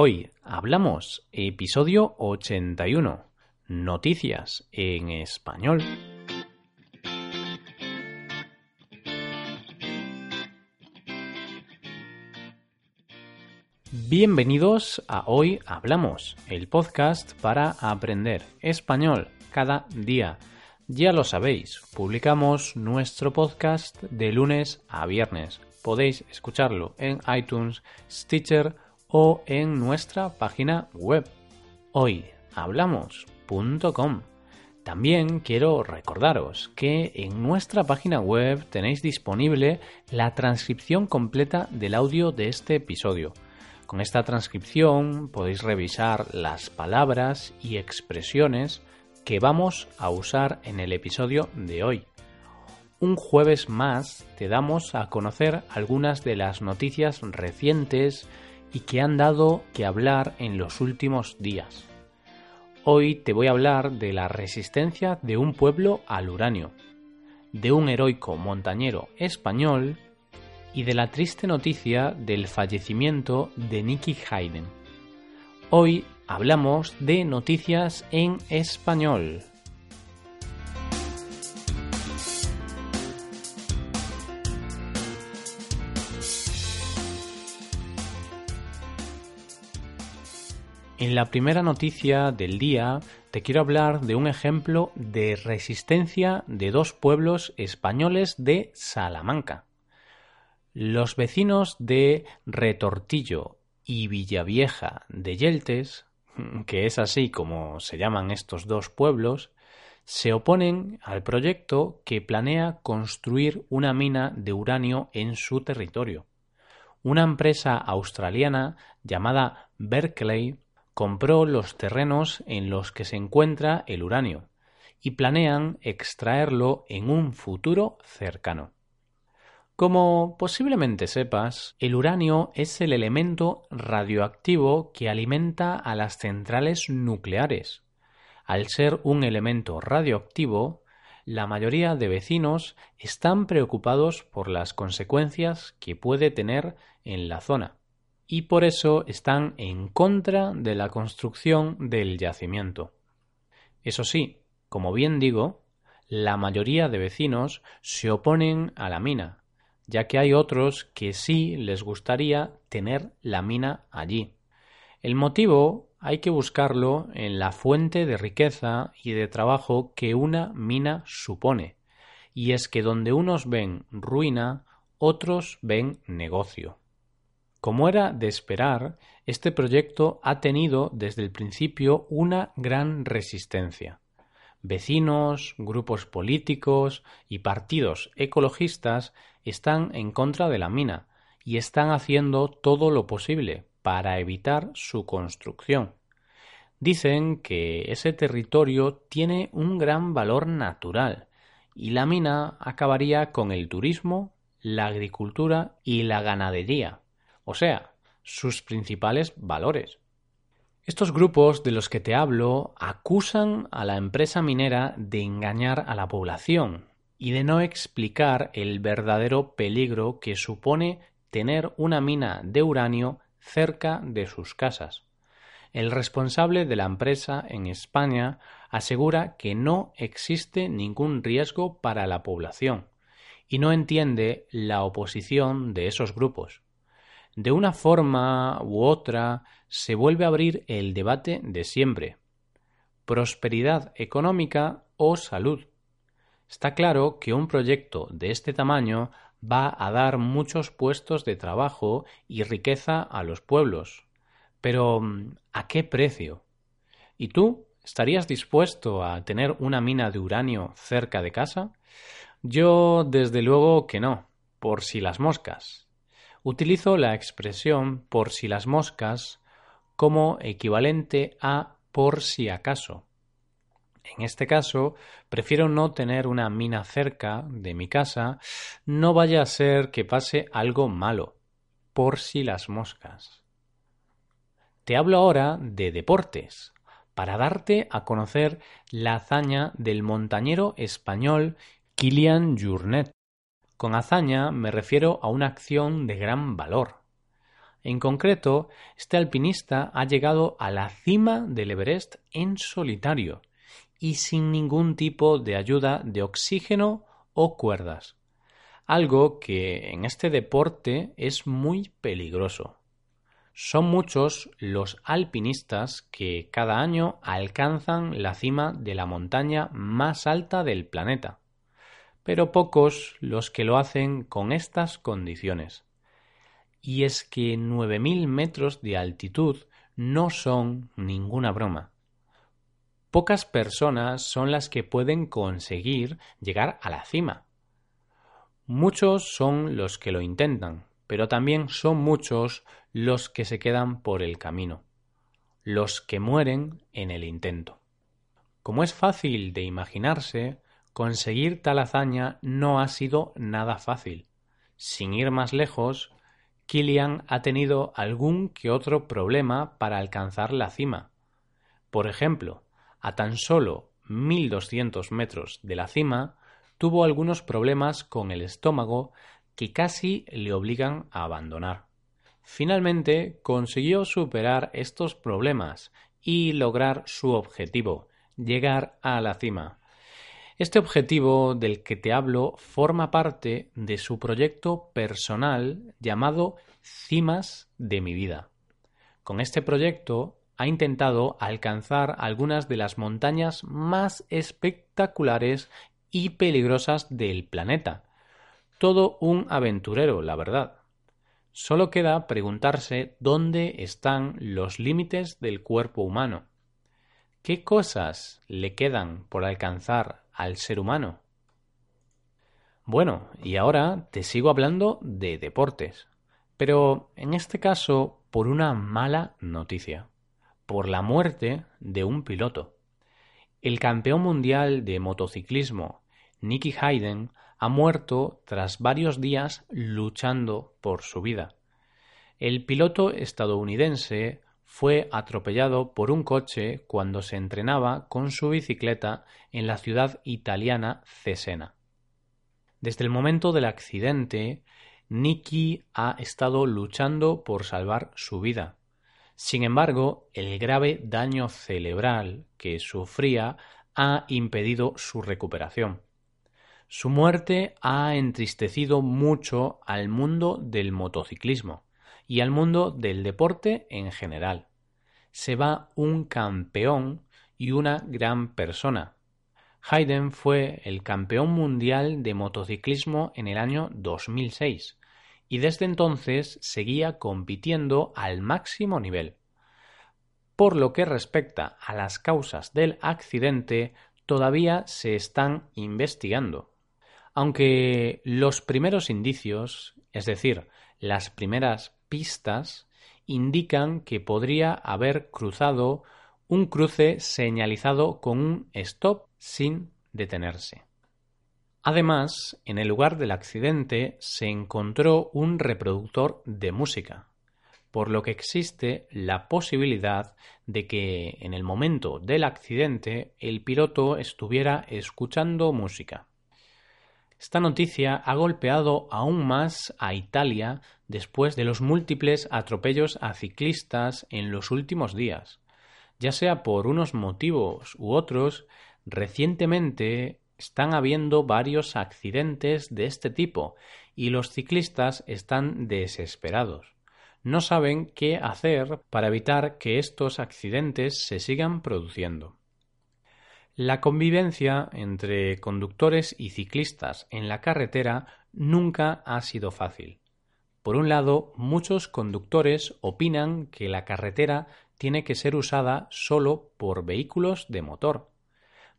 Hoy hablamos episodio 81, noticias en español. Bienvenidos a Hoy Hablamos, el podcast para aprender español cada día. Ya lo sabéis, publicamos nuestro podcast de lunes a viernes. Podéis escucharlo en iTunes, Stitcher o en nuestra página web hoyhablamos.com. También quiero recordaros que en nuestra página web tenéis disponible la transcripción completa del audio de este episodio. Con esta transcripción podéis revisar las palabras y expresiones que vamos a usar en el episodio de hoy. Un jueves más te damos a conocer algunas de las noticias recientes y que han dado que hablar en los últimos días. Hoy te voy a hablar de la resistencia de un pueblo al uranio, de un heroico montañero español y de la triste noticia del fallecimiento de Nicky Hayden. Hoy hablamos de noticias en español. En la primera noticia del día te quiero hablar de un ejemplo de resistencia de dos pueblos españoles de Salamanca. Los vecinos de Retortillo y Villavieja de Yeltes que es así como se llaman estos dos pueblos, se oponen al proyecto que planea construir una mina de uranio en su territorio. Una empresa australiana llamada Berkeley compró los terrenos en los que se encuentra el uranio y planean extraerlo en un futuro cercano. Como posiblemente sepas, el uranio es el elemento radioactivo que alimenta a las centrales nucleares. Al ser un elemento radioactivo, la mayoría de vecinos están preocupados por las consecuencias que puede tener en la zona y por eso están en contra de la construcción del yacimiento. Eso sí, como bien digo, la mayoría de vecinos se oponen a la mina, ya que hay otros que sí les gustaría tener la mina allí. El motivo hay que buscarlo en la fuente de riqueza y de trabajo que una mina supone, y es que donde unos ven ruina, otros ven negocio. Como era de esperar, este proyecto ha tenido desde el principio una gran resistencia. Vecinos, grupos políticos y partidos ecologistas están en contra de la mina y están haciendo todo lo posible para evitar su construcción. Dicen que ese territorio tiene un gran valor natural y la mina acabaría con el turismo, la agricultura y la ganadería, o sea, sus principales valores. Estos grupos de los que te hablo acusan a la empresa minera de engañar a la población y de no explicar el verdadero peligro que supone tener una mina de uranio cerca de sus casas. El responsable de la empresa en España asegura que no existe ningún riesgo para la población y no entiende la oposición de esos grupos. De una forma u otra se vuelve a abrir el debate de siempre. Prosperidad económica o salud. Está claro que un proyecto de este tamaño va a dar muchos puestos de trabajo y riqueza a los pueblos. Pero ¿a qué precio? ¿Y tú estarías dispuesto a tener una mina de uranio cerca de casa? Yo desde luego que no, por si las moscas. Utilizo la expresión por si las moscas como equivalente a por si acaso. En este caso, prefiero no tener una mina cerca de mi casa, no vaya a ser que pase algo malo, por si las moscas. Te hablo ahora de deportes, para darte a conocer la hazaña del montañero español Kilian Jornet. Con hazaña me refiero a una acción de gran valor. En concreto, este alpinista ha llegado a la cima del Everest en solitario y sin ningún tipo de ayuda de oxígeno o cuerdas, algo que en este deporte es muy peligroso. Son muchos los alpinistas que cada año alcanzan la cima de la montaña más alta del planeta, pero pocos los que lo hacen con estas condiciones. Y es que 9.000 metros de altitud no son ninguna broma. Pocas personas son las que pueden conseguir llegar a la cima. Muchos son los que lo intentan, pero también son muchos los que se quedan por el camino, los que mueren en el intento. Como es fácil de imaginarse, conseguir tal hazaña no ha sido nada fácil. Sin ir más lejos, Kilian ha tenido algún que otro problema para alcanzar la cima. Por ejemplo, a tan solo 1200 metros de la cima, tuvo algunos problemas con el estómago que casi le obligan a abandonar. Finalmente consiguió superar estos problemas y lograr su objetivo, llegar a la cima. Este objetivo del que te hablo forma parte de su proyecto personal llamado Cimas de mi vida. Con este proyecto ha intentado alcanzar algunas de las montañas más espectaculares y peligrosas del planeta, todo un aventurero, la verdad. Solo queda preguntarse dónde están los límites del cuerpo humano. ¿Qué cosas le quedan por alcanzar al ser humano? Bueno, y ahora te sigo hablando de deportes, pero en este caso por una mala noticia, por la muerte de un piloto. El campeón mundial de motociclismo, Nicky Hayden, ha muerto tras varios días luchando por su vida. El piloto estadounidense fue atropellado por un coche cuando se entrenaba con su bicicleta en la ciudad italiana Cesena. Desde el momento del accidente, Nicky ha estado luchando por salvar su vida. Sin embargo, el grave daño cerebral que sufría ha impedido su recuperación. Su muerte ha entristecido mucho al mundo del motociclismo y al mundo del deporte en general. Se va un campeón y una gran persona. Hayden fue el campeón mundial de motociclismo en el año 2006 y desde entonces seguía compitiendo al máximo nivel. Por lo que respecta a las causas del accidente, todavía se están investigando. Aunque los primeros indicios, es decir, las primeras pistas, indican que podría haber cruzado un cruce señalizado con un stop sin detenerse. Además, en el lugar del accidente se encontró un reproductor de música, por lo que existe la posibilidad de que en el momento del accidente el piloto estuviera escuchando música. Esta noticia ha golpeado aún más a Italia después de los múltiples atropellos a ciclistas en los últimos días. Ya sea por unos motivos u otros, recientemente están habiendo varios accidentes de este tipo y los ciclistas están desesperados. No saben qué hacer para evitar que estos accidentes se sigan produciendo. La convivencia entre conductores y ciclistas en la carretera nunca ha sido fácil. Por un lado, muchos conductores opinan que la carretera tiene que ser usada solo por vehículos de motor,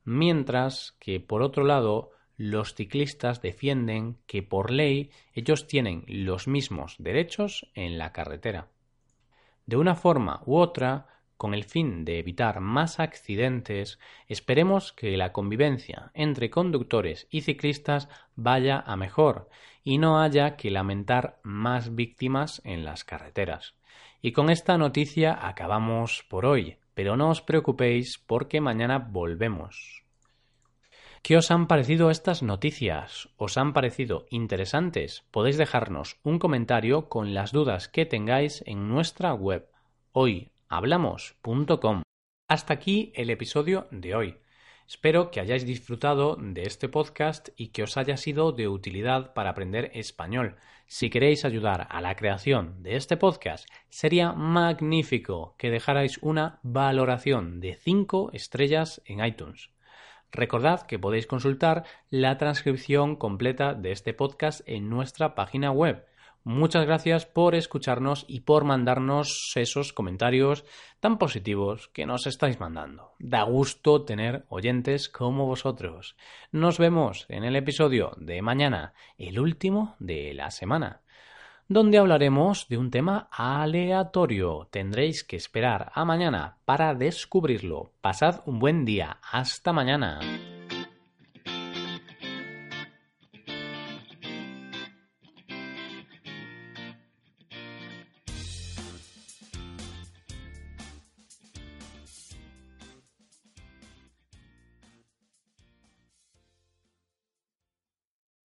mientras que, por otro lado, los ciclistas defienden que por ley ellos tienen los mismos derechos en la carretera. De una forma u otra, con el fin de evitar más accidentes, esperemos que la convivencia entre conductores y ciclistas vaya a mejor y no haya que lamentar más víctimas en las carreteras. Y con esta noticia acabamos por hoy, pero no os preocupéis porque mañana volvemos. ¿Qué os han parecido estas noticias? ¿Os han parecido interesantes? Podéis dejarnos un comentario con las dudas que tengáis en nuestra web hoyhablamos.com. Hasta aquí el episodio de hoy. Espero que hayáis disfrutado de este podcast y que os haya sido de utilidad para aprender español. Si queréis ayudar a la creación de este podcast, sería magnífico que dejarais una valoración de 5 estrellas en iTunes. Recordad que podéis consultar la transcripción completa de este podcast en nuestra página web Muchas gracias por escucharnos y por mandarnos esos comentarios tan positivos que nos estáis mandando. Da gusto tener oyentes como vosotros. Nos vemos en el episodio de mañana, el último de la semana, donde hablaremos de un tema aleatorio. Tendréis que esperar a mañana para descubrirlo. Pasad un buen día. Hasta mañana.